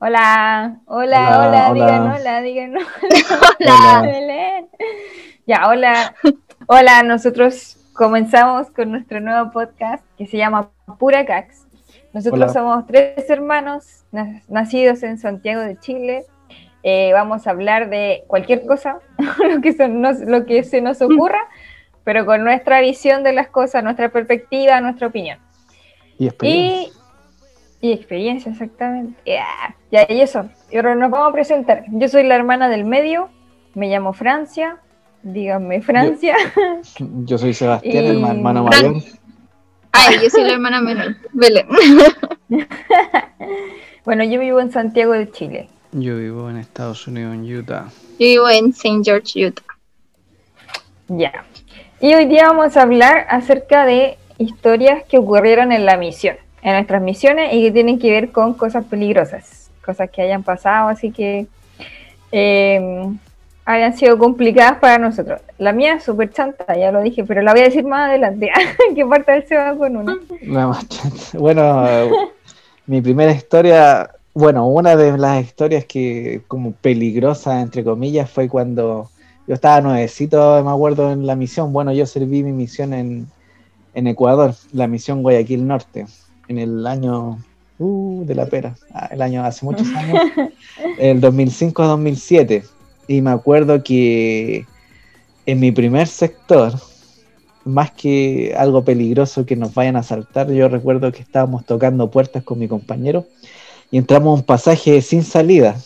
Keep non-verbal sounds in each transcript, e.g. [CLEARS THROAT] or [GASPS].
Hola, hola, hola, digan hola, digan hola. [LAUGHS] hola. Ya, hola. Hola, nosotros comenzamos con nuestro nuevo podcast que se llama Pura Cax. Nosotros somos tres hermanos nacidos en Santiago de Chile. Eh, vamos a hablar de cualquier cosa, [LAUGHS] lo, que lo que se nos ocurra, pero con nuestra visión de las cosas, nuestra perspectiva, nuestra opinión. Y experiencia. Y, experiencia, exactamente. Ya, y eso. Y ahora nos vamos a presentar. Yo soy la hermana del medio, me llamo Francia. Díganme, Francia. [LAUGHS] Yo, soy Sebastián, el hermano mayor. Ay, yo soy la hermana menor. Belén. [LAUGHS] bueno, yo vivo en Santiago de Chile. Yo vivo en Estados Unidos, en Utah. Yo vivo en St. George, Utah. Ya. Y hoy día vamos a hablar acerca de historias que ocurrieron en la misión, en nuestras misiones y que tienen que ver con cosas peligrosas, cosas que hayan pasado, así que eh, hayan sido complicadas para nosotros. La mía es súper chanta, ya lo dije, pero la voy a decir más adelante, [LAUGHS] que parte del se va con una. Bueno, [LAUGHS] mi primera historia, bueno, una de las historias que como peligrosa, entre comillas, fue cuando yo estaba nuevecito, me acuerdo, en la misión. Bueno, yo serví mi misión en Ecuador, la misión Guayaquil Norte, en el año uh, de la pera, ah, el año hace [LAUGHS] muchos años, el 2005-2007. Y me acuerdo que en mi primer sector, más que algo peligroso que nos vayan a asaltar, yo recuerdo que estábamos tocando puertas con mi compañero y entramos a un pasaje sin salida.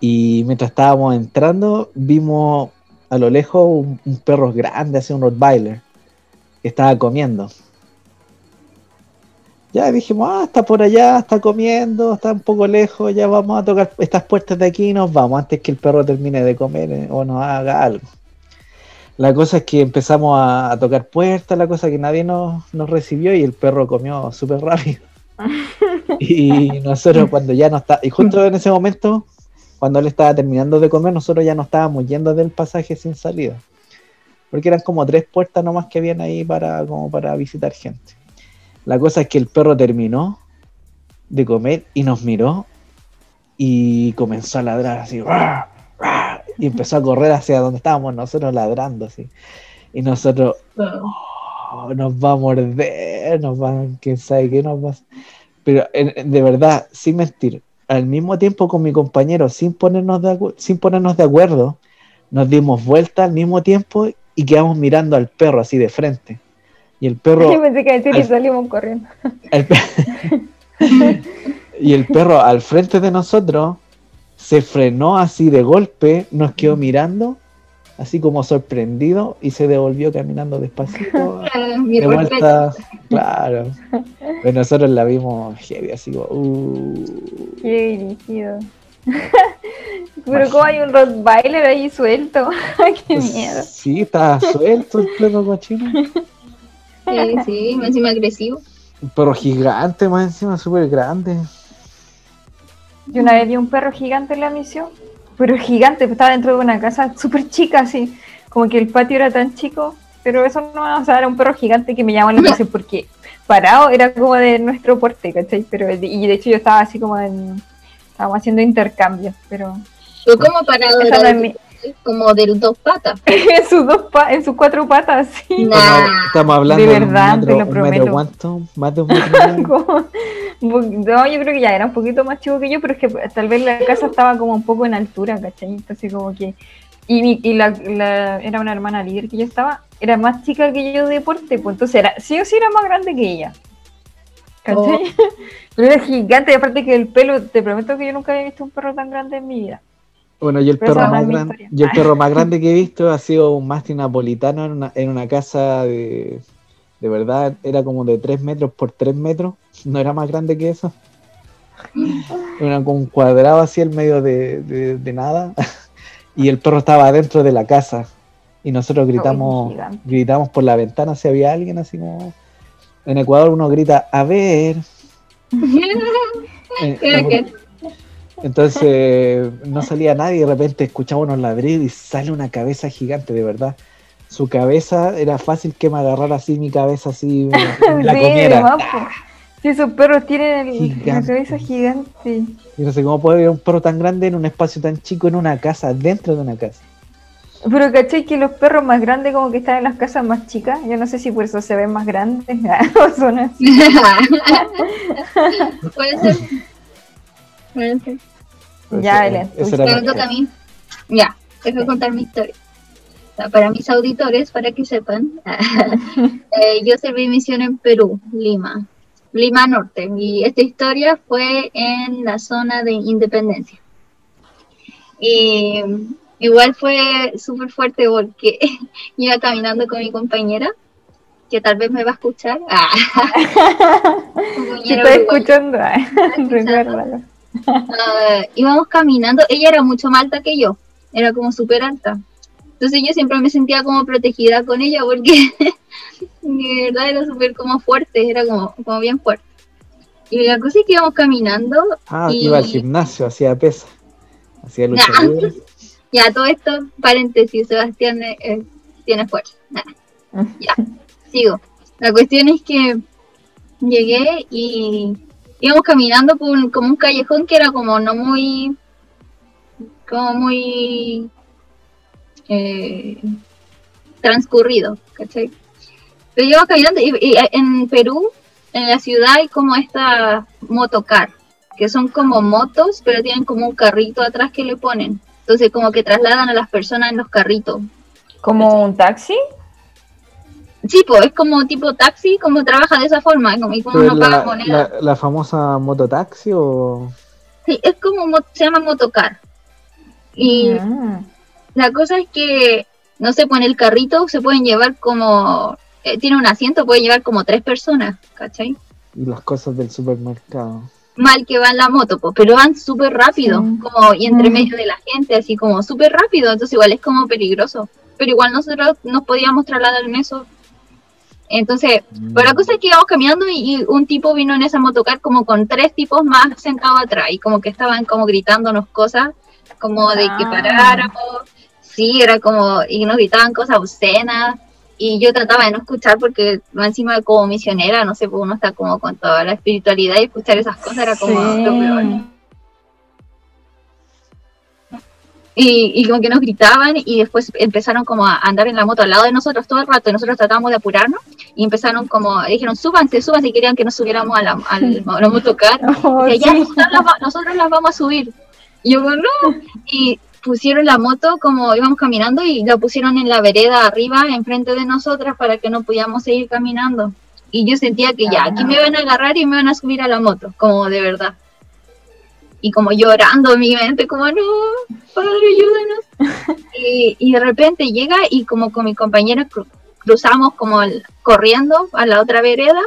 Y mientras estábamos entrando, vimos a lo lejos un, un perro grande, así un Rottweiler estaba comiendo. Ya dijimos, ah, está por allá, está comiendo, está un poco lejos, ya vamos a tocar estas puertas de aquí y nos vamos antes que el perro termine de comer eh, o nos haga algo. La cosa es que empezamos a, tocar puertas, la cosa que nadie nos, recibió y el perro comió súper rápido. [LAUGHS] y nosotros cuando ya no está, y justo en ese momento, cuando él estaba terminando de comer, nosotros ya no estábamos yendo del pasaje sin salida porque eran como tres puertas nomás que habían ahí para, como para visitar gente. La cosa es que el perro terminó de comer y nos miró y comenzó a ladrar así, y empezó a correr hacia donde estábamos nosotros ladrando así. Y nosotros, oh, nos va a morder, nos va, quién sabe qué nos va Pero de verdad, sin mentir, al mismo tiempo con mi compañero, sin ponernos de acuerdo, nos dimos vuelta al mismo tiempo y quedamos mirando al perro así de frente. Y el perro. [LAUGHS] Yo pensé que decir salimos corriendo. [LAUGHS] y el perro al frente de nosotros se frenó así de golpe, nos quedó mirando, así como sorprendido, y se devolvió caminando despacito. [LAUGHS] de vuelta, claro. Pero nosotros la vimos heavy, así como. Uh. Qué dirigido. Pero como hay un Rottweiler ahí suelto. Qué pues miedo. Sí, está suelto el perro cochino. Sí, sí, más encima agresivo. Un perro gigante, más encima súper grande. Yo una vez vi un perro gigante en la misión, pero gigante, estaba dentro de una casa súper chica, así, como que el patio era tan chico, pero eso no, o sea, era un perro gigante que me llamó la [LAUGHS] atención porque parado era como de nuestro porte, ¿cachai? Pero, y de hecho yo estaba así como en, estábamos haciendo intercambios, pero... Yo como para como del dos patas. [LAUGHS] en sus dos en sus cuatro patas, sí. Estamos hablando de verdad, de lo prometo. ¿Cuánto? Más de un [LAUGHS] metro. no, yo creo que ya era un poquito más chico que yo, pero es que tal vez la casa estaba como un poco en altura, ¿cachai? Entonces como que y, y la, la, era una hermana líder que yo estaba, era más chica que yo de deporte, pues entonces era, sí o sí era más grande que ella. ¿Cachai? Oh. [LAUGHS] Pero era gigante, y aparte que el pelo, te prometo que yo nunca había visto un perro tan grande en mi vida. Bueno, yo el, perro más, grande, yo el perro más grande que he visto ha sido un mastín napolitano en una, en una casa de, de verdad, era como de 3 metros por 3 metros, no era más grande que eso. Era como un cuadrado así en medio de, de, nada. Y el perro estaba dentro de la casa. Y nosotros gritamos, gritamos por la ventana si había alguien así como en Ecuador uno grita, a ver. [LAUGHS] Eh, entonces no salía nadie y de repente escuchaba unos ladridos y sale una cabeza gigante, de verdad. Su cabeza era fácil que me agarrara así mi cabeza así [LAUGHS] la comiera. Sí, esos perros tienen el, la cabeza gigante. Y no sé cómo puede haber un perro tan grande en un espacio tan chico en una casa, dentro de una casa. Pero caché que los perros más grandes como que están en las casas más chicas. Yo no sé si por eso se ven más grandes [LAUGHS] o son así. [LAUGHS] Puede ser. Puede ser. Ya, Belén. Me era toca a mí. Ya, dejo contar mi historia. Para mis auditores, para que sepan, [LAUGHS] eh, yo serví misión en Perú, Lima, Lima Norte, y esta historia fue en la zona de Independencia. Y igual fue súper fuerte porque [LAUGHS] iba caminando con mi compañera, que tal vez me va a escuchar. Ah. [LAUGHS] Si estoy escuchando, ay, Ah, íbamos caminando, ella era mucho más alta que yo, era como súper alta. Entonces yo siempre me sentía como protegida con ella porque [LAUGHS] de verdad era súper como fuerte, era como, como bien fuerte. Y la cosa es que íbamos caminando Ah, y iba al gimnasio, hacía pesa. Hacía lucha Ya. [LAUGHS] libre. ya todo esto, paréntesis, Sebastián eh, eh, tiene fuerza. Nah. Ya, [LAUGHS] sigo. La cuestión es que llegué y íbamos caminando por un- como un callejón que era como no muy, como muy eh, transcurrido, ¿cachai? Pero íbamos caminando y, y en Perú, en la ciudad hay como esta motocar, que son como motos, pero tienen como un carrito atrás que le ponen. Entonces como que trasladan a las personas en los carritos. ¿Como un taxi? Sí, pues es como tipo taxi, como trabaja de esa forma, como, y como Pero no paga la, moneda. la, la famosa mototaxi o Sí, es como, mo- se llama motocar. Y Mm. la cosa es que, no sé, pues en el carrito se pueden llevar como, eh, tiene un asiento, puede llevar como tres personas, ¿cachai? y las cosas del supermercado. Mal que va en la moto, pues, pero van súper rápido, Sí. como y entre Mm. medio de la gente, así como súper rápido, entonces igual es como peligroso. Pero igual nosotros nos podíamos trasladar en eso. Entonces, Pero la cosa es que íbamos caminando y, y un tipo vino en esa motocar como con tres tipos más sentados atrás y como que estaban como gritándonos cosas como de que Ah. paráramos. Sí, era como, y nos gritaban cosas obscenas y yo trataba de no escuchar porque encima como misionera, no sé, pues uno está como con toda la espiritualidad y escuchar esas cosas era como Sí. lo peor. Y, y como que nos gritaban y después empezaron como a andar en la moto al lado de nosotros todo el rato y nosotros tratábamos de apurarnos y empezaron como, dijeron súbanse, súbanse y querían que nos subiéramos a la, al, [LAUGHS] a la motocar. [LAUGHS] Oh, Y sí. nosotros las, [LAUGHS] nosotros las vamos a subir. Y yo, no. Y pusieron la moto como íbamos caminando y la pusieron en la vereda arriba, enfrente de nosotras, para que no pudiéramos seguir caminando. Y yo sentía que ya, aquí me van a agarrar y me van a subir a la moto, como de verdad. Y como llorando en mi mente, como, no, padre, ayúdanos. y, y de repente llega y como con mi compañera cruzamos como el- corriendo a la otra vereda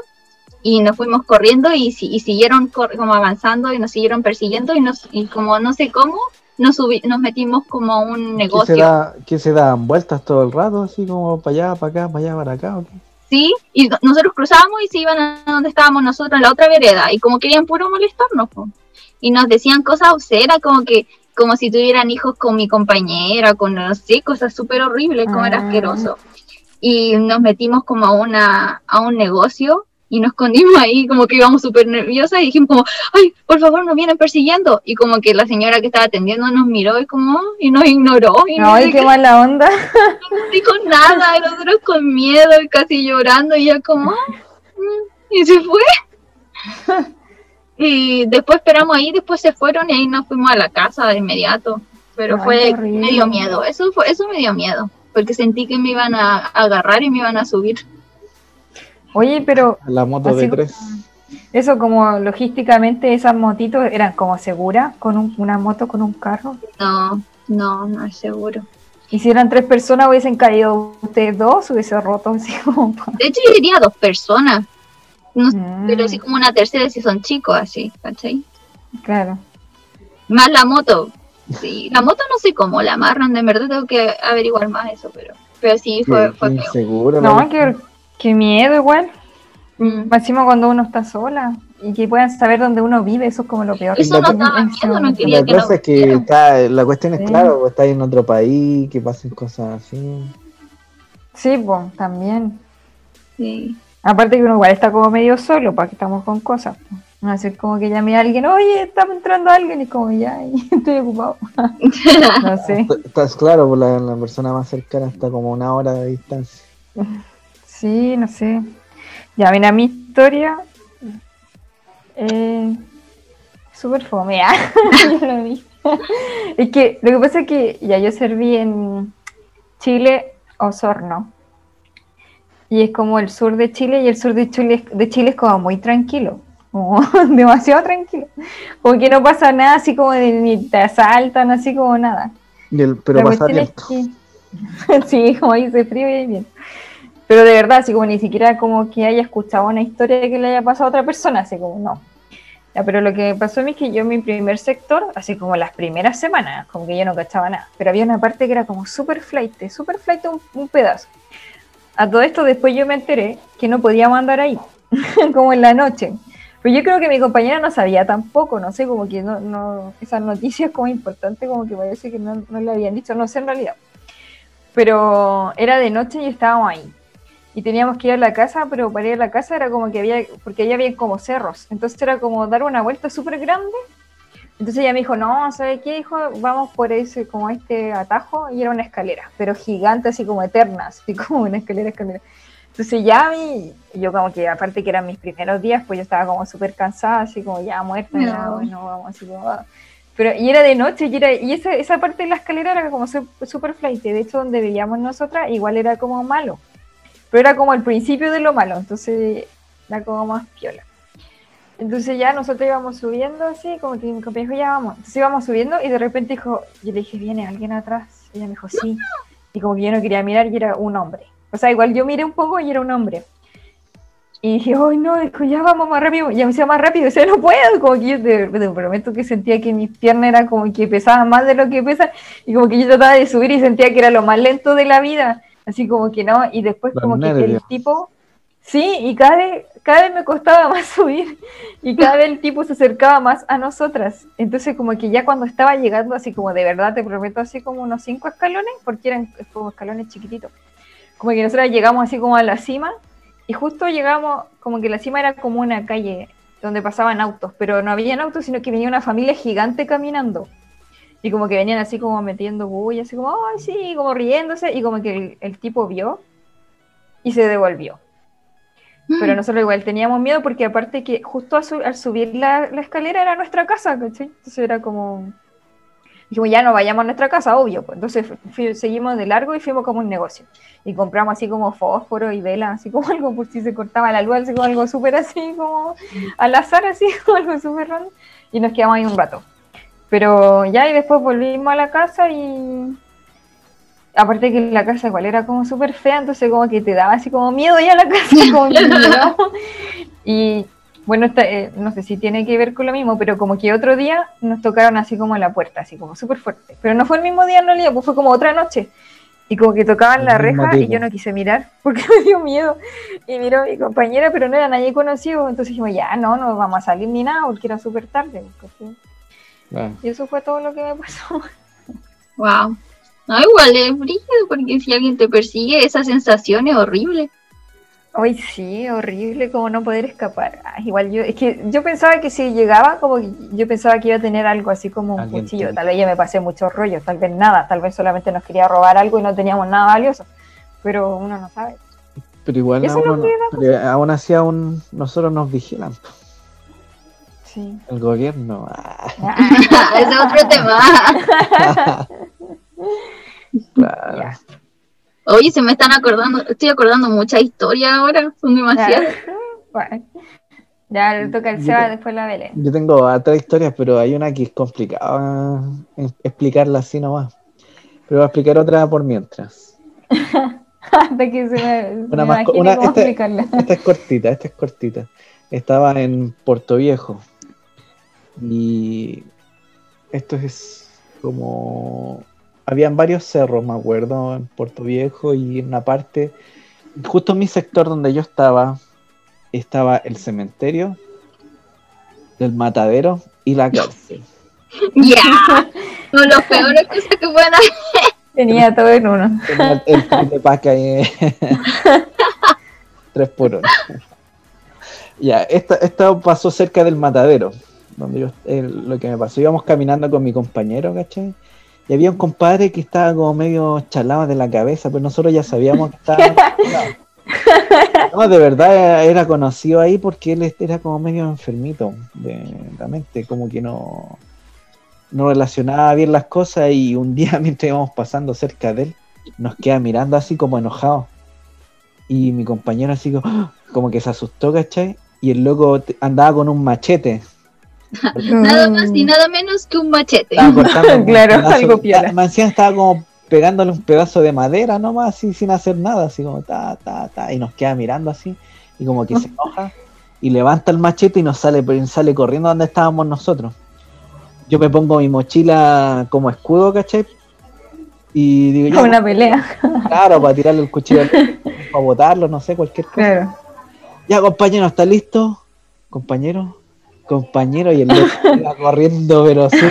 y nos fuimos corriendo y, si- y siguieron cor- como avanzando y nos siguieron persiguiendo y, nos, y como no sé cómo, nos, subi- nos metimos como a un ¿Qué se, negocio. da, ¿Qué se dan vueltas todo el rato? Así como para allá, para acá, para allá, para acá. ¿o qué? Sí, y no- nosotros cruzábamos y se iban a donde estábamos nosotros, en la otra vereda, y como querían puro molestarnos. po. Y nos decían cosas obscenas, como que como si tuvieran hijos con mi compañera, con no sé, cosas súper horribles, como era Ah. asqueroso. Y nos metimos como a, una, a un negocio y nos escondimos ahí, como que íbamos súper nerviosas y dijimos como, ay, por favor, nos vienen persiguiendo. Y como que la señora que estaba atendiendo nos miró y como, y nos ignoró. Y no Ay, qué mala onda. [LAUGHS] no dijo nada, y nosotros con miedo y casi llorando, y ella como, "Ah, mm", y se fue. [LAUGHS] Y después esperamos ahí, después se fueron y ahí nos fuimos a la casa de inmediato. Pero Ay, fue, me dio miedo, eso fue, eso me dio miedo, porque sentí que me iban a agarrar y me iban a subir. Oye, pero la moto Así de tres. eso como logísticamente esas motitos eran como seguras con un- una moto con un carro. No, no, no es seguro. Y si eran tres personas hubiesen caído ustedes dos, hubiese roto así como. De hecho, yo diría dos personas, no Mm, pero sí como una tercera si son chicos así, ¿cachai? Claro. Más la moto. Sí, la moto no sé cómo la amarran, de verdad tengo que averiguar más eso, pero, pero sí fue, feo. la No, qué, qué miedo igual. Mm. Encima cuando uno está sola y que puedan saber dónde uno vive, eso es como lo peor. Eso no En- daba miedo, no quería La que no cosa es que está, la cuestión es Sí. claro, pues, está en otro país, que pasen cosas así. Sí, pues, también. Sí. Aparte que uno igual está como medio solo, para que estamos con cosas. No hacer como que llame a alguien, oye, está entrando alguien, y como ya, [LAUGHS] estoy ocupado. [LAUGHS] no sé. Estás claro, pues la, la persona más cercana está como una hora de distancia. Sí, no sé. Ya, mira, mi historia. Eh, Súper fome, ¿ah? [LAUGHS] es que lo que pasa es que ya yo serví en Chile, Osorno. Y es como el sur de Chile y el sur de Chile, de Chile es como muy tranquilo, como [LAUGHS] demasiado tranquilo. Como que no pasa nada así como de, ni te asaltan, así como nada. pero pasa [LAUGHS] sí, como dice frío y bien. Pero de verdad, así como ni siquiera como que haya escuchado una historia que le haya pasado a otra persona, así como no. Ya, pero lo que pasó a mí es que yo en mi primer sector, así como las primeras semanas, como que yo no cachaba nada, pero había una parte que era como super flight, super flight un, un pedazo. A todo esto después yo me enteré que no podíamos andar ahí, [LAUGHS] como en la noche. Pero yo creo que mi compañera no sabía tampoco, no sé, como que no, no esas noticias como importantes, como que parece que no, no le habían dicho, no sé en realidad. Pero era de noche y estábamos ahí y teníamos que ir a la casa, pero para ir a la casa era como que había, porque allá había como cerros, entonces era como dar una vuelta súper grande. Entonces ella me dijo, no, ¿sabe qué, hijo? Vamos por ese, como este atajo, y era una escalera, pero gigante, así como eterna, así [LAUGHS] como una escalera, escalera. Entonces ya mí, yo como que aparte que eran mis primeros días, pues yo estaba como súper cansada, así como ya muerta, no. bueno, vamos así como... Ah. Pero, y era de noche, y, era, y esa, esa parte de la escalera era como súper flight, de hecho donde vivíamos nosotras igual era como malo. Pero era como el principio de lo malo, entonces era como más piola. Entonces ya nosotros íbamos subiendo así, como que mi compañero dijo, ya vamos. Entonces íbamos subiendo y de repente dijo, yo le dije, ¿viene alguien atrás? Y ella me dijo, sí. Y como que yo no quería mirar y era un hombre. O sea, igual yo miré un poco y era un hombre. Y dije, ay no, dijo, ya vamos más rápido. Ya me decía más rápido, o sea, no puedo. Como que yo te, prometo que sentía que mis piernas eran como que pesaban más de lo que pesan. Y como que yo trataba de subir y sentía que era lo más lento de la vida así como que no, y después como que, el tipo, sí, y cada vez, cada vez me costaba [LAUGHS] más subir, y cada vez el tipo se acercaba más a nosotras, entonces como que ya cuando estaba llegando, así como de verdad, te prometo, así como unos cinco escalones, porque eran como escalones chiquititos, como que nosotras llegamos así como a la cima, y justo llegamos, como que la cima era como una calle donde pasaban autos, pero no habían autos, sino que venía una familia gigante caminando. Y como que venían así como metiendo bulla, así como, ay, sí, como riéndose, y como que el, tipo vio y se devolvió. Pero mm. nosotros igual teníamos miedo porque aparte que justo al, subir la, escalera era nuestra casa, ¿cachai? Entonces era como... Dijimos, ya no vayamos a nuestra casa, obvio. Pues. Entonces seguimos de largo y fuimos como un negocio. Y compramos así como fósforo y vela, así como [LAUGHS] algo por si se cortaba la luz, así como algo súper así, como al azar, así [LAUGHS] como algo súper raro. Y nos quedamos ahí un rato. Pero ya y después volvimos a la casa y aparte que la casa igual era como súper fea, entonces como que te daba así como miedo ya la [LAUGHS] casa, como y bueno, eh, no sé si tiene que ver con lo mismo, pero como que otro día nos tocaron así como a la puerta, así como súper fuerte. Pero no fue el mismo día en realidad, pues fue como otra noche. Y como que tocaban la reja y yo no quise mirar [LAUGHS] porque me dio miedo. Y miró a mi compañera, pero no era nadie conocido. Entonces dijimos, ya no, no vamos a salir ni nada porque era súper tarde. Y eso fue todo lo que me pasó. Wow. No, igual es brígido porque si alguien te persigue, esa sensación es horrible. Ay, sí, horrible como no poder escapar. Ah, igual yo, es que yo pensaba que si llegaba, como yo pensaba que iba a tener algo así como un cuchillo. Tal vez ya me pasé muchos rollos, tal vez nada, tal vez solamente nos quería robar algo y no teníamos nada valioso. Pero uno no sabe. Pero igual aún, así aún nosotros nos vigilan. El gobierno. Ah. Ese [LAUGHS] es otro tema. [LAUGHS] Oye, se me están acordando, estoy acordando muchas historias ahora, son demasiadas. Ya [LAUGHS] le toca el Seba, después la Belén. Yo tengo otras historias, pero hay una que es complicada explicarla así nomás. Pero voy a explicar otra por mientras. [LAUGHS] Hasta que se me, una, una esta, esta, es cortita, esta es cortita. Estaba en Puerto Viejo, y esto es como... Habían varios cerros, me acuerdo, en Puerto Viejo y en una parte, justo en mi sector donde yo estaba, estaba el cementerio, el matadero y la cárcel. Ya, [LAUGHS] son los peores cosas que pueden hacer. Tenía todo en uno. el, el de ahí. [LAUGHS] Tres por hora. ya, esto, esto pasó cerca del matadero. Donde yo, lo que me pasó, íbamos caminando con mi compañero, ¿cachai? Y había un compadre que estaba como medio chalado de la cabeza, pero nosotros ya sabíamos que estaba. [LAUGHS] no, de verdad era conocido ahí porque él era como medio enfermito de la mente, como que no, no relacionaba bien las cosas y un día [LAUGHS] mientras íbamos pasando cerca de él, nos queda mirando así como enojado. Y mi compañero así como, [GASPS] que se asustó, ¿cachai? Y el loco andaba con un machete. Nada más y nada menos que un machete. [LAUGHS] claro, algo estaba como pegándole un pedazo de madera nomás, así sin hacer nada, así como ta, ta, ta, y nos queda mirando así, y como que se [LAUGHS] enoja, y levanta el machete y nos sale, sale corriendo donde estábamos nosotros. Yo me pongo mi mochila como escudo, ¿cachai? Y digo, ya. Una pelea. Claro, para tirarle el cuchillo, [LAUGHS] para botarlo, no sé, cualquier cosa. Ya, compañero, ¿está listo? Compañero, compañero, y el loco iba corriendo, pero sí. [LAUGHS]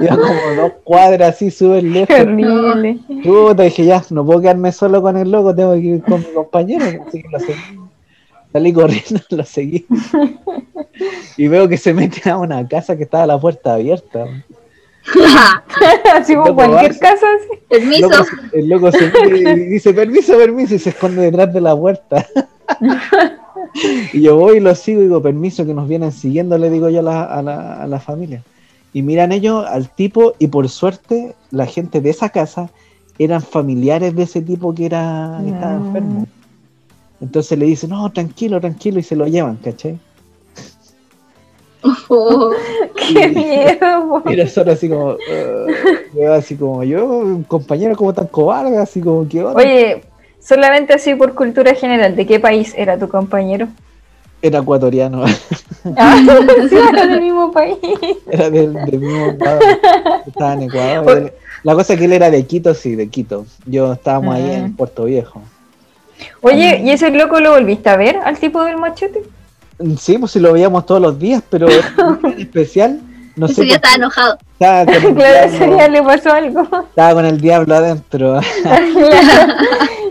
Iba como dos cuadras así, sube el lejos. Horrible. te dije, ya, no puedo quedarme solo con el loco, tengo que ir con mi compañero. Así que lo seguí. Salí corriendo, [LAUGHS] lo seguí. Y veo que se mete a una casa que estaba la puerta abierta. Así como cualquier casa. Permiso. El loco, se y dice, permiso, permiso, y se esconde detrás de la puerta. [LAUGHS] y yo voy y lo sigo y digo, permiso, que nos vienen siguiendo, le digo yo a la, a la familia. Y miran ellos al tipo y por suerte la gente de esa casa eran familiares de ese tipo que era estaba mm. enfermo. Entonces le dicen, no, tranquilo, tranquilo, y se lo llevan, ¿cachai? Oh, [LAUGHS] ¡Qué miedo! Y solo así como, uh, así como yo, un compañero como tan cobarde, así como que... Oye, solamente así por cultura general, ¿de qué país era tu compañero? Era ecuatoriano. Ah, [LAUGHS] sí, era del mismo país. Era del, mismo Estaba en Ecuador. La cosa es que él era de Quito, sí, de Quito. Yo estábamos ahí en ah. Puerto Viejo. Oye, ¿y ese loco lo volviste a ver al tipo del machete? Sí, pues si lo veíamos todos los días, pero en [LAUGHS] especial. No ese día estaba enojado. [LAUGHS] claro, ese día le pasó algo. Estaba con el diablo adentro.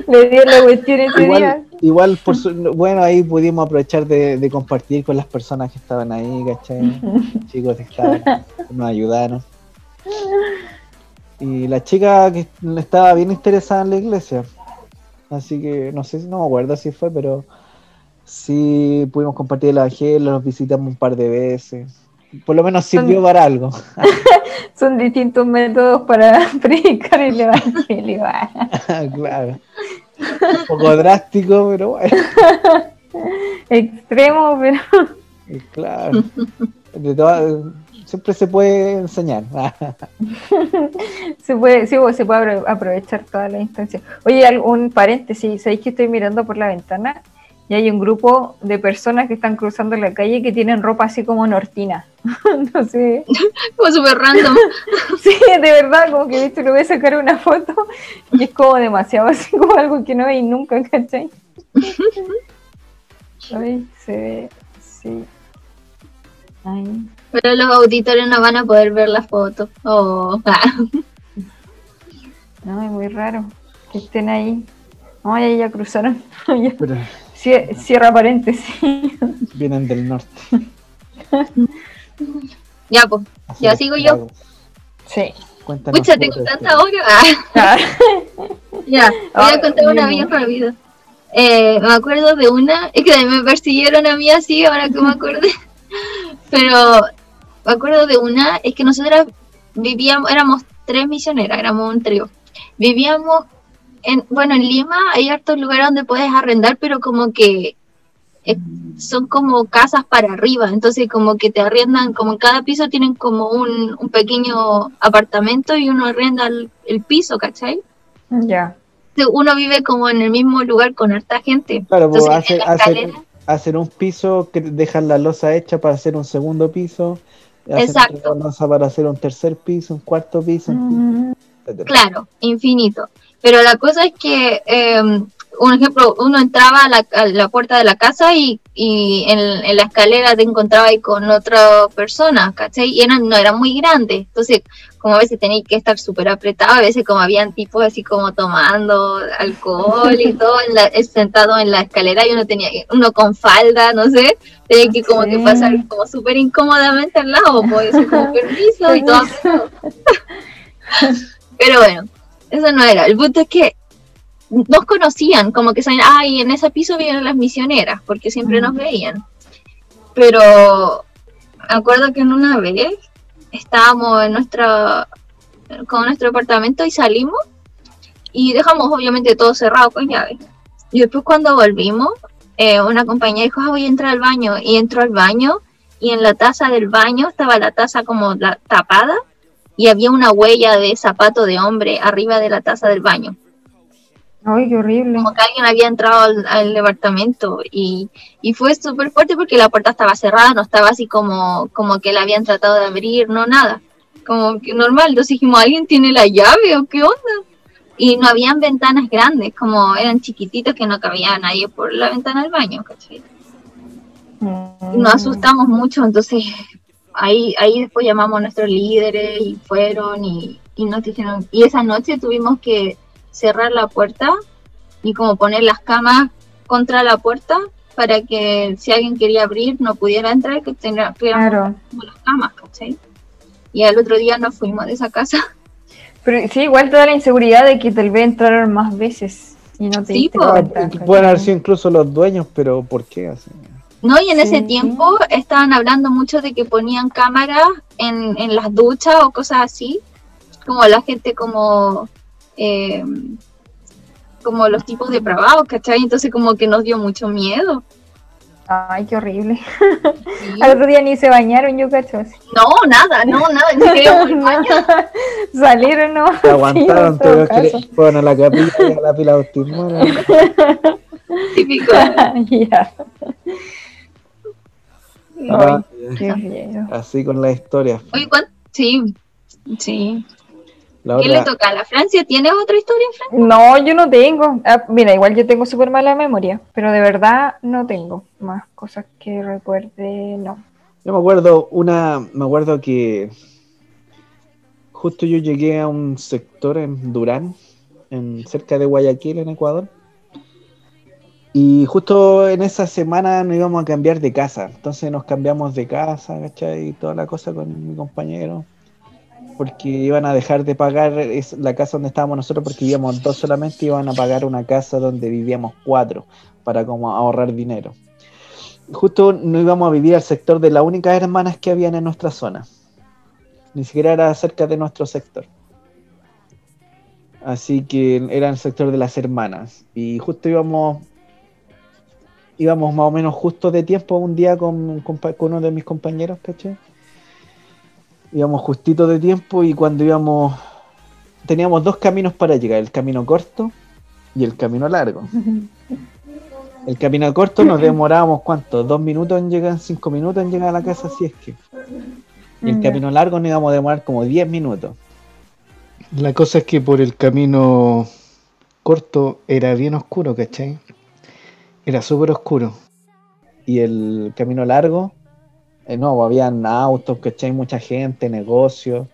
Le dio la cuestión ese día igual, por bueno, ahí pudimos aprovechar de, compartir con las personas que estaban ahí, ¿cachai? [LAUGHS] Chicos que nos ayudaron. Y la chica que estaba bien interesada en la iglesia. Así que no sé, no me acuerdo si fue, pero sí pudimos compartir el evangelio, los visitamos un par de veces. Por lo menos sirvió para algo. [LAUGHS] Son distintos métodos para [LAUGHS] predicar el evangelio. claro. Un poco drástico, pero bueno. [LAUGHS] Extremo, pero. Claro. siempre se puede enseñar. [LAUGHS] se puede, sí, se puede aprovechar toda la instancia. Oye, un paréntesis, ¿sabéis que estoy mirando por la ventana? Y hay un grupo de personas que están cruzando la calle que tienen ropa así como nortina. [LAUGHS] no sé. [LAUGHS] Como súper random. [LAUGHS] sí, de verdad, como que viste, lo voy a sacar una foto y es como demasiado así como algo que no veis nunca, ¿cachai? Ay, se ve, sí. Ay. Pero los auditores no van a poder ver la foto. Oh. no, es muy raro que estén ahí. Ay, ya cruzaron. Cierra paréntesis. [LAUGHS] Vienen del norte. ya, pues. Ya sigo yo. Sí. Cuéntanos Pucha, tengo tanta hora. [LAUGHS] Ah. ya, voy a contar una bien rápida. Eh, me acuerdo de una, [LAUGHS] es que me persiguieron a mí así, ahora que me acordé. Pero me acuerdo de una, es que nosotras vivíamos, éramos tres misioneras, éramos un trío. Vivíamos bueno, en Lima hay hartos lugares donde puedes arrendar, pero como que eh, son como casas para arriba, entonces como que te arriendan, como en cada piso tienen como un, pequeño apartamento y uno arrenda el, piso, ¿cachai? Ya. Uno vive como en el mismo lugar con harta gente. Claro, pues hacer, un piso que dejan la losa hecha para hacer un segundo piso. Exacto. Losa para hacer un tercer piso, un cuarto piso. Claro, infinito. Pero la cosa es que em, un ejemplo, uno entraba a la, puerta de la casa y, en, la escalera te encontraba ahí con otra persona, ¿cachai? Y eran, no era muy grande, entonces como a veces tenía que estar súper apretado, a veces como habían tipos así como tomando alcohol y todo sentado en la escalera y uno tenía uno con falda, no sé, tenía que como que pasar como súper incómodamente al lado, pues como permiso y todo. [LAUGHS] Pero bueno, eso no era. El punto es que nos conocían, como que sabían, ay, en ese piso vienen las misioneras, porque siempre nos veían. Pero me acuerdo que en una vez estábamos en nuestra, con nuestro apartamento y salimos y dejamos obviamente todo cerrado con llave. Y después cuando volvimos, eh, una compañera dijo, ah, voy a entrar al baño. Y entró al baño y en la taza del baño estaba la taza como la, tapada y había una huella de zapato de hombre arriba de la taza del baño. Ay, qué horrible. Como que alguien había entrado al, departamento y, y fue súper fuerte porque la puerta estaba cerrada, no estaba así como, como que la habían tratado de abrir, no nada. Como que normal. Entonces dijimos, ¿alguien tiene la llave o qué onda? Y no habían ventanas grandes, como eran chiquititos que no cabía nadie por la ventana del baño, ¿cachai? Nos asustamos mucho, entonces ahí, ahí después llamamos a nuestros líderes y fueron y, y nos dijeron, y esa noche tuvimos que cerrar la puerta y como poner las camas contra la puerta para que si alguien quería abrir no pudiera entrar, que tenga claro. las camas, ¿cachai? Y al otro día nos fuimos de esa casa. [LAUGHS] Pero sí, igual toda la inseguridad de que tal vez entraron más veces y no te sí, Pueden haber sido incluso los dueños, pero ¿por qué así? No, y en ese tiempo estaban hablando mucho de que ponían cámaras en, en las duchas o cosas así, como la gente como eh, como los tipos depravados, ¿cachai? Entonces como que nos dio mucho miedo. Ay, qué horrible. [LAUGHS] Al otro día ni se bañaron, yo cacho. No, nada, no, nada, ni queríamos [LAUGHS] baño. Salieron, no. Se aguantaron, [LAUGHS] sí, fueron a la capilla la pila bautismal. Típico. ya. Ah, así con la historia. Oye, ¿cuánto? Sí, sí. ¿Qué le toca a la Francia? ¿Tiene otra historia, Francia? No, yo no tengo. Ah, mira, igual yo tengo súper mala memoria, pero de verdad no tengo más cosas que recuerde, no. Yo me acuerdo una, me acuerdo que justo yo llegué a un sector en Durán, en cerca de Guayaquil, en Ecuador. Y justo en esa semana nos íbamos a cambiar de casa. Entonces nos cambiamos de casa, ¿cachai? Y toda la cosa con mi compañero porque iban a dejar de pagar la casa donde estábamos nosotros porque vivíamos dos solamente, iban a pagar una casa donde vivíamos cuatro para como ahorrar dinero. Justo no íbamos a vivir al sector de las únicas hermanas que habían en nuestra zona. Ni siquiera era cerca de nuestro sector. Así que era el sector de las hermanas. Y justo íbamos íbamos más o menos justo de tiempo un día con, con, uno de mis compañeros, ¿caché? íbamos justito de tiempo y cuando íbamos, teníamos dos caminos para llegar, el camino corto y el camino largo. [LAUGHS] El camino corto nos demorábamos, ¿cuánto? ¿Dos minutos en llegar, cinco minutos en llegar a la casa, si es que? Y el camino largo nos íbamos a demorar como diez minutos. La cosa es que por el camino corto era bien oscuro, ¿cachai? Era súper oscuro. Y el camino largo eh, no, habían autos, ¿cachai? Mucha gente, negocios.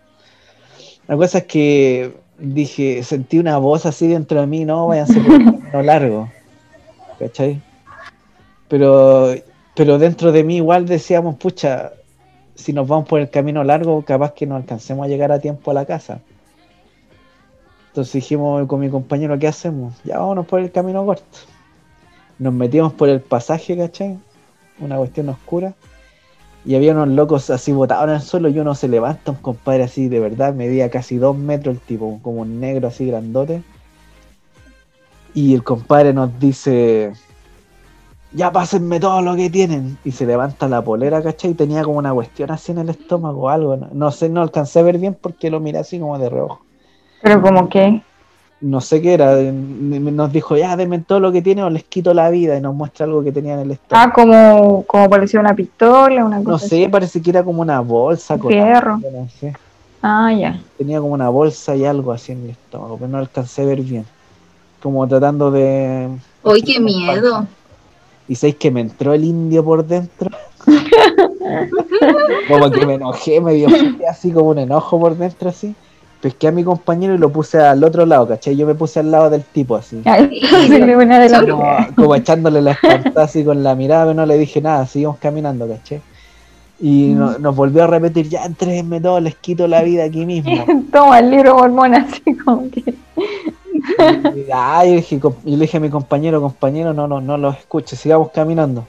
La cosa es que dije, sentí una voz así dentro de mí, no, váyanse por el [LAUGHS] camino largo, ¿cachai? Pero, pero dentro de mí igual decíamos, pucha, si nos vamos por el camino largo, capaz que no alcancemos a llegar a tiempo a la casa. Entonces dijimos con mi compañero, ¿qué hacemos? Ya vámonos por el camino corto. Nos metimos por el pasaje, ¿cachai? Una cuestión oscura y había unos locos así botados en el suelo y uno se levanta, un compadre así de verdad, medía casi dos metros el tipo, como un negro así grandote. Y el compadre nos dice, ya pásenme todo lo que tienen. Y se levanta la polera, ¿cachai? Y tenía como una cuestión así en el estómago o algo. No, sé, no alcancé a ver bien porque lo miré así como de reojo. ¿Pero como qué? No sé qué era, nos dijo, ya, denme todo lo que tiene o les quito la vida y nos muestra algo que tenía en el estómago. Ah, como, como parecía una pistola, una cosa No sé, parece que era como una bolsa. Con Fierro. no sé. Ah, ya. Tenía como una bolsa y algo así en el estómago, pero no alcancé a ver bien. Como tratando de, ¡Uy, qué miedo! Y sabéis que me entró el indio por dentro. [LAUGHS] como que me enojé, me dio así como un enojo por dentro, así. Pesqué a mi compañero y lo puse al otro lado, ¿cachai? Yo me puse al lado del tipo, así. [LAUGHS] como, echándole la espalda así con la mirada, pero no le dije nada, seguimos caminando, ¿cachai? Y mm. nos volvió a repetir, ya entréguenme todo, les quito la vida aquí mismo. [LAUGHS] Toma el libro mormón así como que... Y, le dije a mi compañero, compañero, no, no, no lo escuche, sigamos caminando.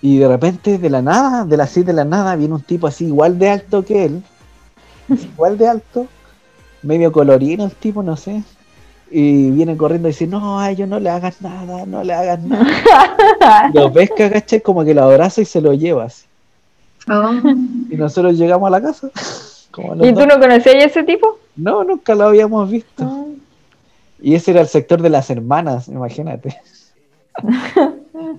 Y de repente, de la nada, de la así de la nada, viene un tipo así igual de alto que él, igual de alto, medio colorino el tipo, no sé. Y viene corriendo y dice, no, a ellos no le hagas nada, no le hagas [LAUGHS] nada. lo pesca, ¿cachai? Como que lo abraza y se lo llevas. Oh. Y nosotros llegamos a la casa. [LAUGHS] ¿Y tú no conocías a ese tipo? No, nunca lo habíamos visto. Ah. Y ese era el sector de las hermanas, imagínate.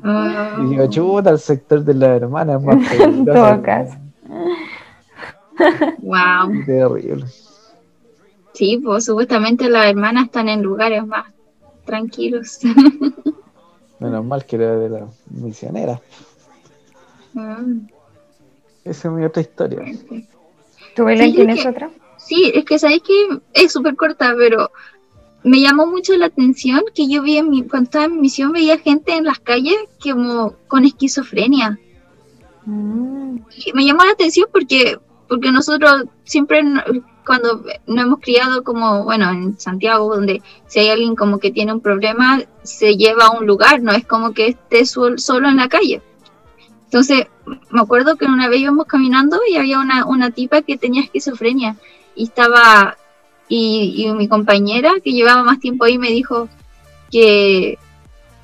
Ah. [LAUGHS] y digo, chuta, el sector de las hermanas más En todo caso. Wow. Terrible. Sí, pues supuestamente las hermanas están en lugares más tranquilos. [LAUGHS] Menos mal que era de las misioneras. Mm. Esa es mi otra historia. ¿Tú, Belén, tienes otra? Sí, es que sabéis que es súper corta, pero me llamó mucho la atención que yo vi en mi, cuando estaba en mi misión, veía gente en las calles como con esquizofrenia. Mm. Y me llamó la atención porque, porque nosotros siempre cuando nos hemos criado como, bueno, en Santiago, donde si hay alguien como que tiene un problema, se lleva a un lugar, no es como que esté solo en la calle. Entonces, me acuerdo que una vez íbamos caminando y había una, una tipa que tenía esquizofrenia y estaba, y, mi compañera que llevaba más tiempo ahí me dijo que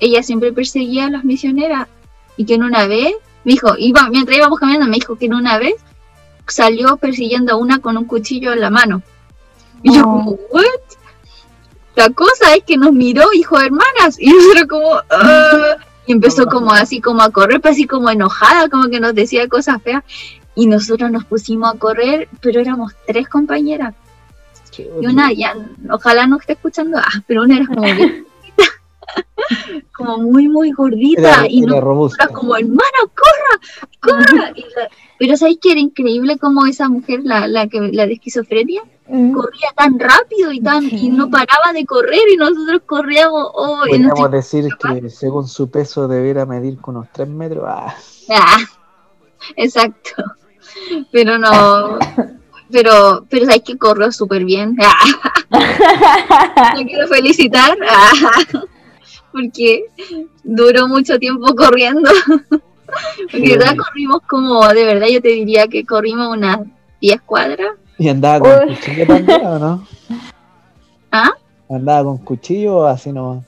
ella siempre perseguía a las misioneras y que en una vez, me dijo, iba, mientras íbamos caminando, me dijo que en una vez salió persiguiendo a una con un cuchillo en la mano. Y yo como, ¿what? La cosa es que nos miró, hijo hermanas, y yo como, ah" y empezó como así como a correr, pues así como enojada, como que nos decía cosas feas. Y nosotros nos pusimos a correr, pero éramos tres compañeras. y una ya, ojalá no esté escuchando, ah, pero una era como [LAUGHS] [LAUGHS] como muy, muy gordita. y no, era como, hermano, corra, corra. pero ¿sabéis que era increíble como esa mujer, la, la, que, la de esquizofrenia? Mm. corría tan rápido y tan y no paraba de correr y nosotros corríamos oh, podríamos decir que según su peso debiera medir con unos 3 metros ah. ah. exacto pero no pero pero sabes que corrió súper bien ah. [LAUGHS] quiero felicitar ah. Porque duró mucho tiempo corriendo [LAUGHS] porque verdad corrimos como de verdad yo te diría que corrimos unas 10 cuadras ¿Y andaba con cuchillo también o no? [LAUGHS] ¿Ah? ¿Andaba con cuchillo o así nomás?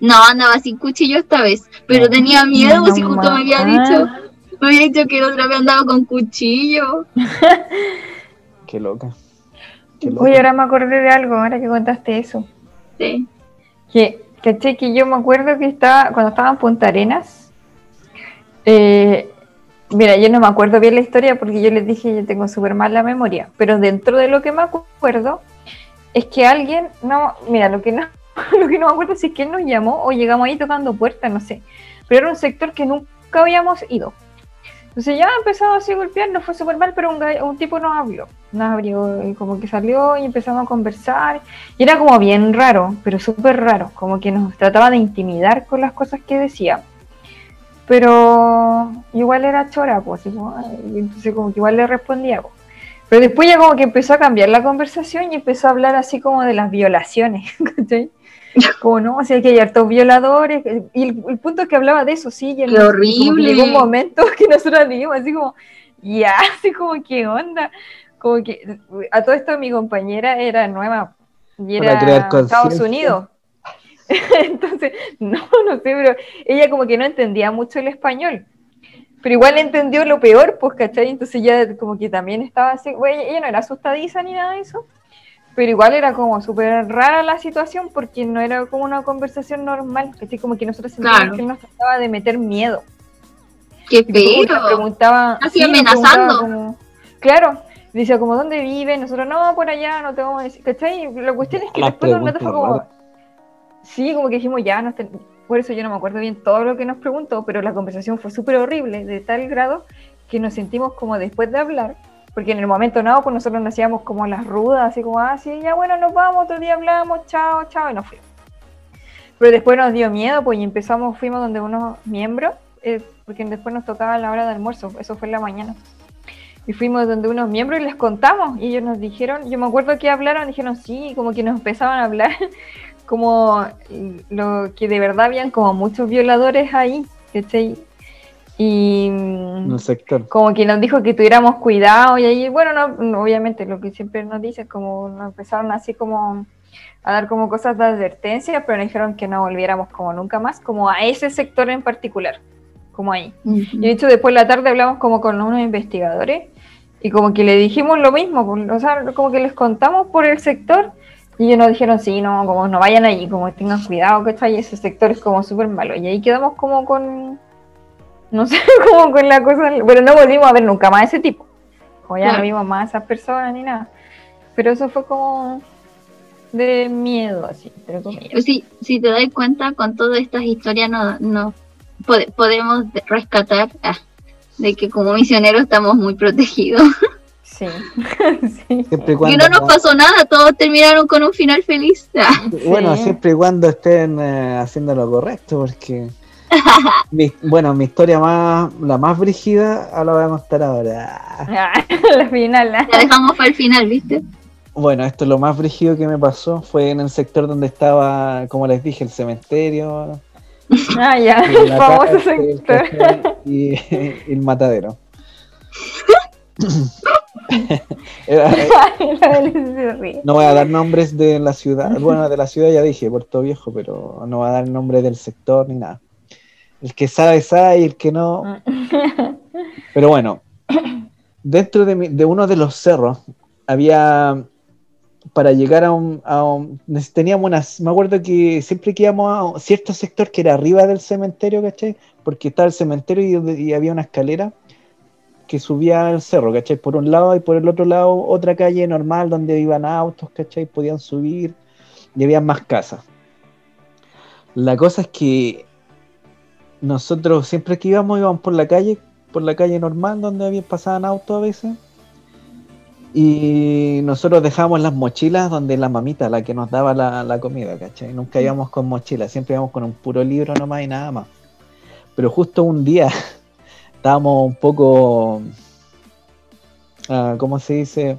No, andaba sin cuchillo esta vez, pero tenía miedo, si justo me había dicho, me había dicho que otra vez andaba con cuchillo. [LAUGHS] Qué loca. Qué loca. Uy, ahora me acordé de algo, ahora que contaste eso. Sí. Que, caché que yo me acuerdo que estaba, cuando estaba en Punta Arenas, eh, Mira, yo no me acuerdo bien la historia porque yo les dije yo tengo súper mala memoria, pero dentro de lo que me acuerdo es que alguien, no, mira, lo que no, [LAUGHS] lo que no me acuerdo si es que él nos llamó o llegamos ahí tocando puertas, no sé, pero era un sector que nunca habíamos ido. Entonces ya empezamos así a golpear, no fue súper mal, pero un, un, tipo nos habló, nos abrió, y como que salió y empezamos a conversar, y era como bien raro, pero súper raro, como que nos trataba de intimidar con las cosas que decía pero igual era chora, pues, entonces como que igual le respondía. Pues. Pero después ya como que empezó a cambiar la conversación y empezó a hablar así como de las violaciones. [LAUGHS] Como no, o sea, que hay hartos violadores, y el, punto es que hablaba de eso, sí, y Qué horrible. Llegó un momento [LAUGHS] que nosotros dijimos así como, ya, así como, ¿qué onda? Como que a todo esto mi compañera era nueva y era Estados Unidos. [LAUGHS] Entonces, no, no sé, pero ella como que no entendía mucho el español. Pero igual entendió lo peor, pues, ¿cachai? Entonces ya como que también estaba así, güey, ella no era asustadiza ni nada de eso, pero igual era como súper rara la situación porque no era como una conversación normal, ¿cachai? Como que nosotros sentíamos que nos trataba de meter miedo. ¡Qué feo! Preguntaba... Así amenazando. claro, decía como, ¿dónde vive? Nosotros, no, por allá, no te vamos a decir, ¿cachai? La cuestión es que después de un rato fue como Sí, como que dijimos ya, no por eso yo no me acuerdo bien todo lo que nos preguntó, pero la conversación fue súper horrible, de tal grado que nos sentimos como después de hablar, porque en el momento no, pues nosotros nos hacíamos como las rudas, así como, ah, sí, ya bueno, nos vamos, otro día hablamos, chao, chao, y nos fuimos. Pero después nos dio miedo, pues y empezamos, fuimos donde unos miembros, eh, porque después nos tocaba la hora de almuerzo, eso fue en la mañana. Y fuimos donde unos miembros y les contamos, y ellos nos dijeron, yo me acuerdo que hablaron, dijeron sí, como que nos empezaban a hablar, [LAUGHS] como lo que de verdad habían como muchos violadores ahí, ¿cachai? Y no como que nos dijo que tuviéramos cuidado y ahí, bueno, no, obviamente lo que siempre nos dice, como nos empezaron así como a dar como cosas de advertencia, pero nos dijeron que no volviéramos como nunca más, como a ese sector en particular, como ahí. Y de hecho después de la tarde hablamos como con unos investigadores y como que le dijimos lo mismo, o sea, como que les contamos por el sector y ellos nos dijeron, sí, no, como no vayan allí, como tengan cuidado, que está ahí, ese sector es como súper malo. Y ahí quedamos como con no sé, [LAUGHS] como con la cosa, pero no volvimos a ver nunca más ese tipo. Como ya no vimos más a esas personas ni nada. Pero eso fue como de miedo, así, pero pues Sí, si te das cuenta, con todas estas historias no, no podemos rescatar ah, de que como misioneros estamos muy protegidos. [LAUGHS] Sí. [LAUGHS] sí. y no nos pasó nada, todos terminaron con un final feliz. Bueno, siempre y cuando estén eh, haciendo lo correcto, porque bueno, mi historia más, la más brígida, ahora la voy a contar ahora. [LAUGHS] la final. La dejamos para el final, ¿viste? Bueno, esto lo más brígido que me pasó fue en el sector donde estaba, como les dije, el cementerio. Ah, ya, el famoso sector. y, [LAUGHS] el matadero. [LAUGHS] no voy a dar nombres de la ciudad. Bueno, de la ciudad ya dije, Puerto Viejo, pero no voy a dar nombre del sector ni nada. El que sabe, sabe y el que no. [LAUGHS] Pero bueno, dentro de, uno de los cerros había. Para llegar a un, Teníamos unas. Me acuerdo que siempre que íbamos a cierto sector que era arriba del cementerio, ¿cachai? Porque estaba el cementerio y, había una escalera que subía al cerro, ¿cachai? Por un lado y por el otro lado otra calle normal donde iban autos, ¿cachai? Podían subir y había más casas. La cosa es que nosotros siempre que íbamos, íbamos por la calle, por la calle normal donde había, pasaban autos a veces. Y nosotros dejábamos las mochilas donde la mamita, la que nos daba la, comida, ¿cachai? Nunca íbamos con mochila, siempre íbamos con un puro libro nomás y nada más. Pero justo un día [LAUGHS] estábamos un poco, uh, ¿cómo se dice?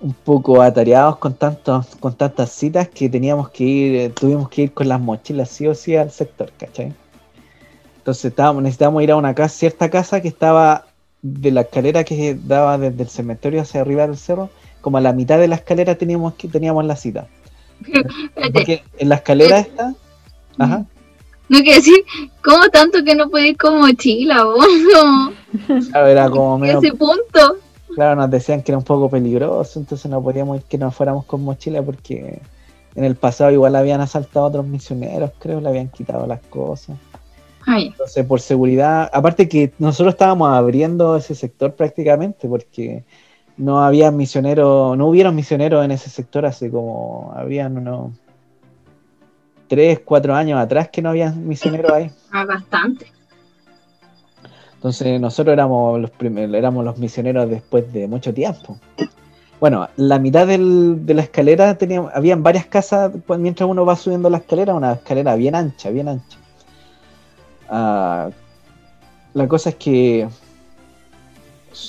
Un poco atareados con, tantos, con tantas citas que teníamos que ir, tuvimos que ir con las mochilas sí o sí al sector, ¿cachai? Entonces estábamos, necesitábamos ir a una casa, cierta casa que estaba de la escalera que daba desde el cementerio hacia arriba del cerro, como a la mitad de la escalera teníamos que teníamos la cita. [LAUGHS] Porque en la escalera está. Ajá. No quiero decir, ¿cómo tanto que no ir con mochila, vos? [LAUGHS] Claro, era como medio, ese punto. Claro, nos decían que era un poco peligroso, entonces no podíamos ir que nos fuéramos con mochila porque en el pasado igual habían asaltado a otros misioneros, creo, le habían quitado las cosas. Entonces, por seguridad, aparte que nosotros estábamos abriendo ese sector prácticamente porque no había misioneros, no hubieron misioneros en ese sector hace como, habían unos 3, 4 años atrás que no había misioneros ahí. Ah, bastante. Entonces nosotros éramos los primeros, éramos los misioneros después de mucho tiempo. Bueno, la mitad del, de la escalera teníamos, habían varias casas mientras uno va subiendo la escalera, una escalera bien ancha, bien ancha. Ah, la cosa es que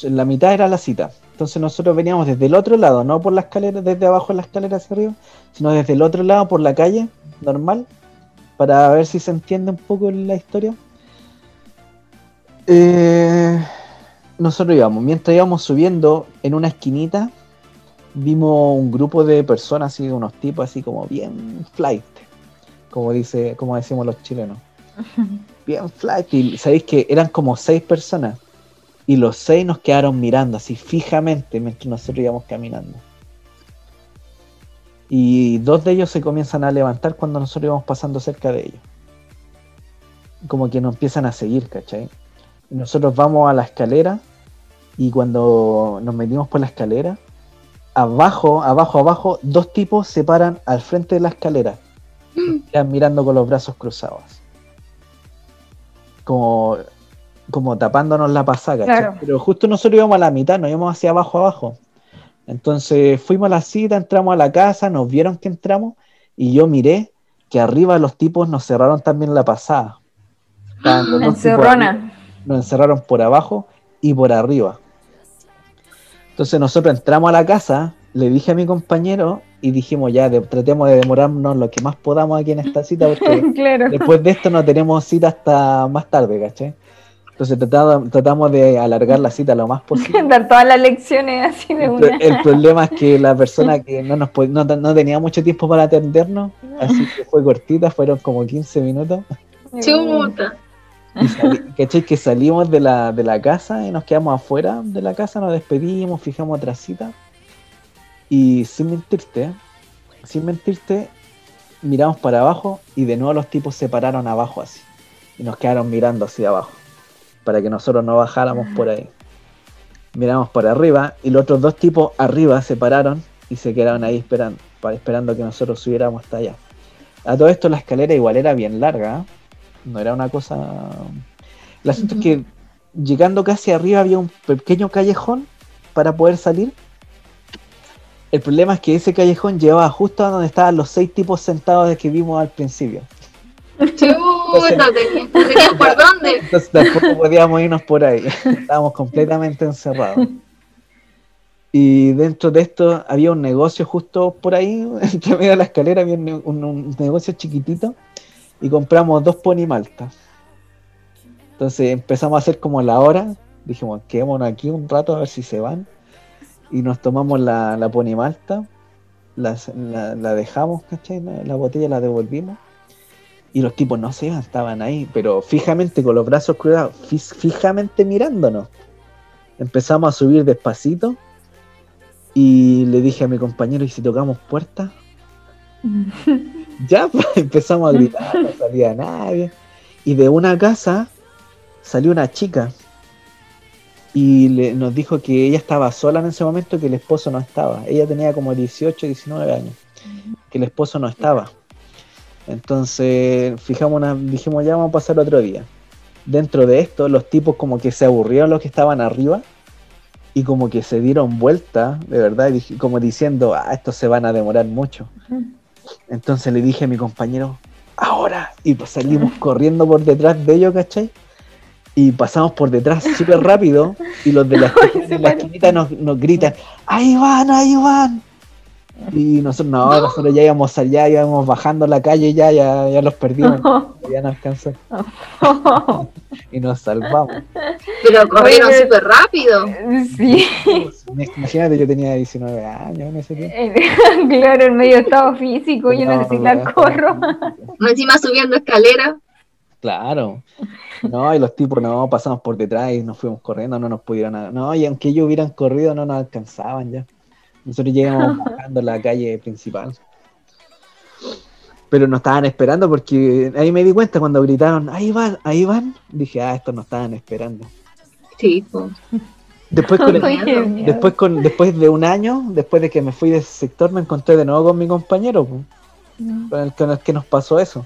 la mitad era la cita. Entonces nosotros veníamos desde el otro lado, no por la escalera, desde abajo en la escalera hacia arriba, sino desde el otro lado por la calle, normal, para ver si se entiende un poco la historia. Eh, nosotros íbamos, mientras íbamos subiendo en una esquinita, vimos un grupo de personas, así, unos tipos así como bien flight, como dice, como decimos los chilenos. [LAUGHS] bien flight. Y sabéis que eran como seis personas. Y los seis nos quedaron mirando así fijamente mientras nosotros íbamos caminando. Y dos de ellos se comienzan a levantar cuando nosotros íbamos pasando cerca de ellos. Como que nos empiezan a seguir, ¿cachai? Nosotros vamos a la escalera y cuando nos metimos por la escalera, abajo, abajo, abajo, dos tipos se paran al frente de la escalera quedan mirando con los brazos cruzados. Como, como tapándonos la pasada, Pero justo nosotros íbamos a la mitad, nos íbamos hacia abajo, abajo. Entonces fuimos a la cita, entramos a la casa, nos vieron que entramos y yo miré que arriba los tipos nos cerraron también la pasada. Encerrona. Nos encerraron por abajo y por arriba. Entonces nosotros entramos a la casa, le dije a mi compañero y dijimos ya, tratemos de demorarnos lo que más podamos aquí en esta cita porque [LAUGHS] después de esto no tenemos cita hasta más tarde, ¿cachai? Entonces tratamos, de alargar la cita lo más posible. [LAUGHS] Dar todas las lecciones así de una. El, problema es que la persona que no, nos, no, no tenía mucho tiempo para atendernos, así que fue cortita, fueron como 15 minutos. [LAUGHS] Chuta. Y Que salimos de la, de la casa y nos quedamos afuera de la casa, nos despedimos, fijamos otra cita. Y sin mentirte, sin mentirte, miramos para abajo y de nuevo los tipos se pararon abajo así. Y nos quedaron mirando hacia abajo para que nosotros no bajáramos por ahí. Miramos para arriba y los otros dos tipos arriba se pararon y se quedaron ahí esperando, esperando que nosotros subiéramos hasta allá. A todo esto la escalera igual era bien larga, ¿eh? no era una cosa... El asunto es que llegando casi arriba había un pequeño callejón para poder salir. El problema es que ese callejón llevaba justo a donde estaban los seis tipos sentados de que vimos al principio. Chuta, tenías por [LAUGHS] dónde. Entonces tampoco podíamos irnos por ahí. Estábamos completamente encerrados. Y dentro de esto había un negocio justo por ahí, [LAUGHS] entre medio de la escalera había un, negocio chiquitito y compramos dos pony malta. Entonces empezamos a hacer como la hora, dijimos, quedémonos aquí un rato a ver si se van. Y nos tomamos la, la pony malta, la, la, dejamos, ¿cachai? la botella la devolvimos y los tipos no se iban, estaban ahí, pero fijamente con los brazos cruzados, fijamente mirándonos. Empezamos a subir despacito y le dije a mi compañero, ¿y si tocamos puertas? [LAUGHS] ya, pues, [LAUGHS] empezamos a gritar, no salía nadie. Y de una casa salió una chica y le, nos dijo que ella estaba sola en ese momento, que el esposo no estaba. Ella tenía como 18, 19 años, que el esposo no estaba. Entonces, fijamos una, dijimos ya vamos a pasar otro día. Dentro de esto, los tipos como que se aburrieron los que estaban arriba y como que se dieron vuelta, de verdad, como diciendo, ah, estos se van a demorar mucho. Entonces le dije a mi compañero, ahora, y pues salimos corriendo por detrás de ellos, ¿cachai? Y pasamos por detrás súper rápido y los de la, [LAUGHS] esquinita nos, nos gritan, ahí van, ahí van. Y nosotros no, nosotros ya íbamos allá, íbamos bajando la calle ya, ya, ya los perdimos, ya no alcanzó. [LAUGHS] y nos salvamos. Pero corrieron súper rápido. Sí. Imagínate, yo tenía 19 años en ese tiempo. [LAUGHS] claro, en medio estado físico, yo no, necesito corro. Encima subiendo escalera. Claro. No, y los tipos no, pasamos por detrás y nos fuimos corriendo, no nos pudieron. No, y aunque ellos hubieran corrido, no nos alcanzaban ya. Nosotros llegamos [LAUGHS] bajando la calle principal. Pero nos estaban esperando porque ahí me di cuenta cuando gritaron, ahí van, ahí van. Dije, ah, estos nos estaban esperando. Sí, pues. Después, [LAUGHS] después, con, después de un año, después de que me fui de ese sector, me encontré de nuevo con mi compañero, con, el, que nos pasó eso.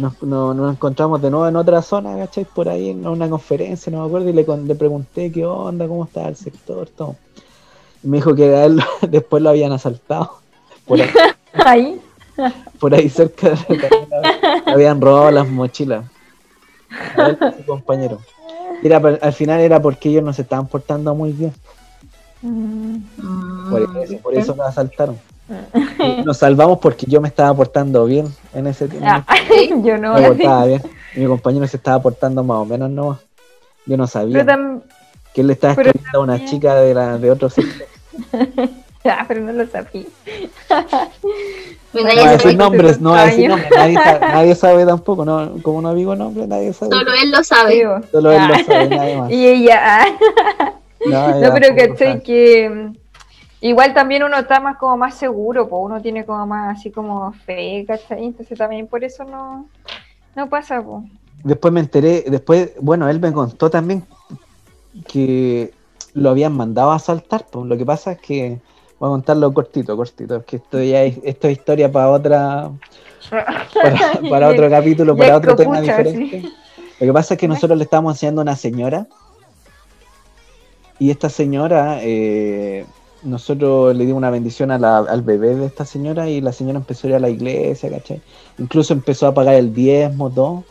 Nos, nos, encontramos de nuevo en otra zona, ¿cachai? Por ahí en una conferencia, no me acuerdo, y le, le pregunté qué onda, cómo estaba el sector, todo me dijo que a él [LAUGHS] después lo habían asaltado. Por ahí. [LAUGHS] Por ahí cerca habían robado las mochilas. A su compañero. Era, al final era porque ellos no se estaban portando muy bien. Mm. Por eso, nos asaltaron. [LAUGHS] Nos salvamos porque yo me estaba portando bien en ese tiempo. Ah, [LAUGHS] yo no. Me portaba bien. mi compañero se estaba portando más o menos no. Yo no sabía que él le estaba escribiendo a una chica de, la, de otro sector. [LAUGHS] ah, pero no lo sabía. no a decir nombres, no a decir nombres, nadie sabe, nadie sabe tampoco, no, como no digo nombres, nadie sabe. Solo él lo sabe. Solo él lo ah. sabe, nadie más. Y ella. no, no pero que que mm, igual también uno está más como más seguro, pues uno tiene como más así como fe, ¿cachai? Entonces también por eso no, no pasa, pues. Después me enteré, después, bueno, él me contó también que lo habían mandado a asaltar. Pues. Lo que pasa es que Voy a contarlo cortito, cortito, que esto ya es, esto es historia [LAUGHS] para otra, para, otro capítulo, para otro tema diferente. Lo que pasa es que nosotros le estamos enseñando a una señora y esta señora, eh, nosotros le dimos una bendición al bebé de esta señora y la señora empezó a ir a la iglesia, ¿cachai? Incluso empezó a pagar el diezmo, todo.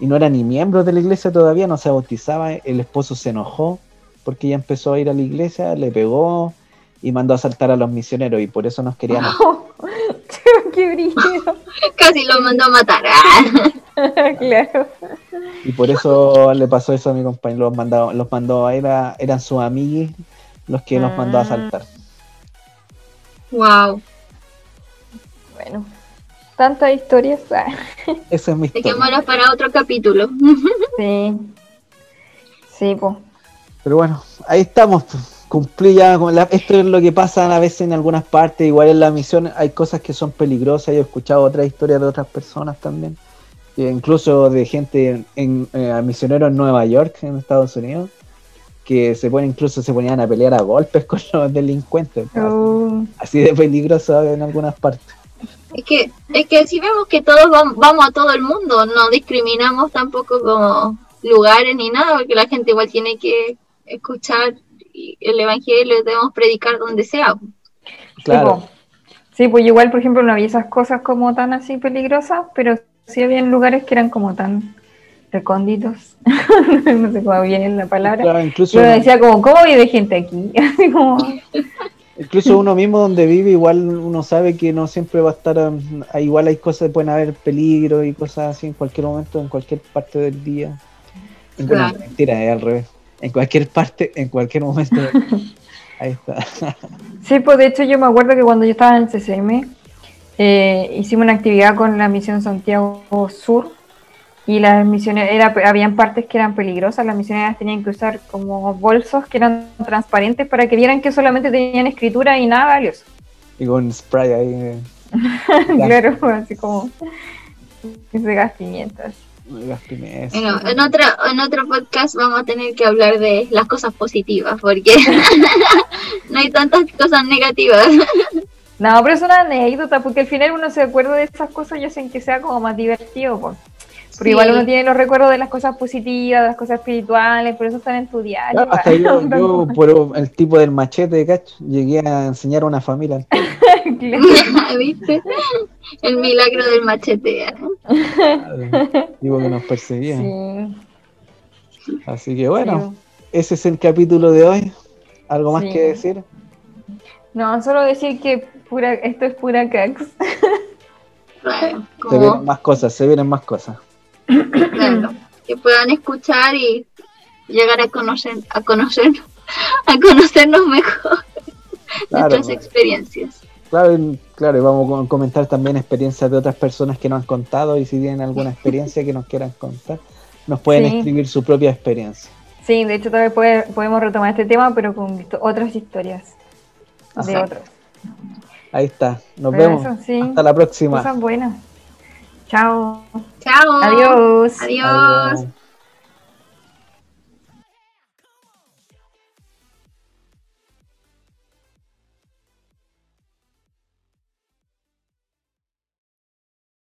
Y no era ni miembro de la iglesia todavía, no se bautizaba. El esposo se enojó porque ella empezó a ir a la iglesia, le pegó y mandó a saltar a los misioneros y por eso nos querían. [LAUGHS] ¡Qué brillo! [LAUGHS] Casi lo mandó a matar. [LAUGHS] claro. Y por eso le pasó eso a mi compañero. Los, mandó, los mandó, era, eran sus amigos los que los mandó a ah. saltar. Wow. Bueno, tantas historias. [LAUGHS] Eso es mi historia. Para otro capítulo. [LAUGHS] sí. Sí, pues. Pero bueno, ahí estamos. Cumplí ya con la, esto es lo que pasa a veces en algunas partes. Igual en la misión hay cosas que son peligrosas. Yo he escuchado otras historias de otras personas también incluso de gente en, eh, misioneros en Nueva York, en Estados Unidos, que se ponen, incluso se ponían a pelear a golpes [LAUGHS] con los delincuentes. Oh. Así, de peligroso en algunas partes. Es que, es que si vemos que todos vamos, a todo el mundo, no discriminamos tampoco como lugares ni nada, porque la gente igual tiene que escuchar el evangelio, debemos predicar donde sea. Claro. Sí, pues igual, por ejemplo, no había esas cosas como tan así peligrosas, pero sí había lugares que eran como tan recónditos, [LAUGHS] no sé cómo bien la palabra. incluso, Yo decía como, ¿cómo vive gente aquí? [LAUGHS] Así como... Incluso uno mismo donde vive, igual uno sabe que no siempre va a estar, um, igual hay cosas, pueden haber peligro y cosas así en cualquier momento, en cualquier parte del día. mentira, es al revés. En cualquier parte, en cualquier momento. [LAUGHS] Ahí está. Sí, pues de hecho yo me acuerdo que cuando yo estaba en el CCM, eh, hicimos una actividad con la misión Santiago Sur y las misiones, era, habían partes que eran peligrosas, las misioneras tenían que usar como bolsos que eran transparentes para que vieran que solamente tenían escritura y nada valioso. Y con spray ahí. Eh. [LAUGHS] claro, así como ese gas pimientas. Bueno, en otro, en otro podcast vamos a tener que hablar de las cosas positivas, porque [LAUGHS] no hay tantas cosas negativas. No, pero es una anécdota, porque al final uno se acuerda de esas cosas y hacen que sea como más divertido, pues. Pero igual uno tiene los recuerdos de las cosas positivas, de las cosas espirituales, por eso están en tu diario. hasta yo, [LAUGHS] yo, por el tipo del machete, cacho, llegué a enseñar a una familia. [LAUGHS] ¿Viste? El milagro del machete. ¿eh? Digo que nos perseguía. Así que bueno, ese es el capítulo de hoy. ¿Algo más que decir? No, solo decir que pura, esto es pura cax. se vienen más cosas, se vienen más cosas. Claro, [CLEARS THROAT] que puedan escuchar y llegar a conocer, a conocer, [LAUGHS] a conocernos mejor [LAUGHS] nuestras experiencias. Claro, claro, y vamos a comentar también experiencias de otras personas que nos han contado y si tienen alguna [LAUGHS] experiencia que nos quieran contar, nos pueden escribir su propia experiencia. Sí, de hecho todavía podemos retomar este tema, pero con otras historias de otros. Ahí está. Nos vemos. Hasta la próxima. Cosas buenas. Chao. Chao. Adiós. Adiós.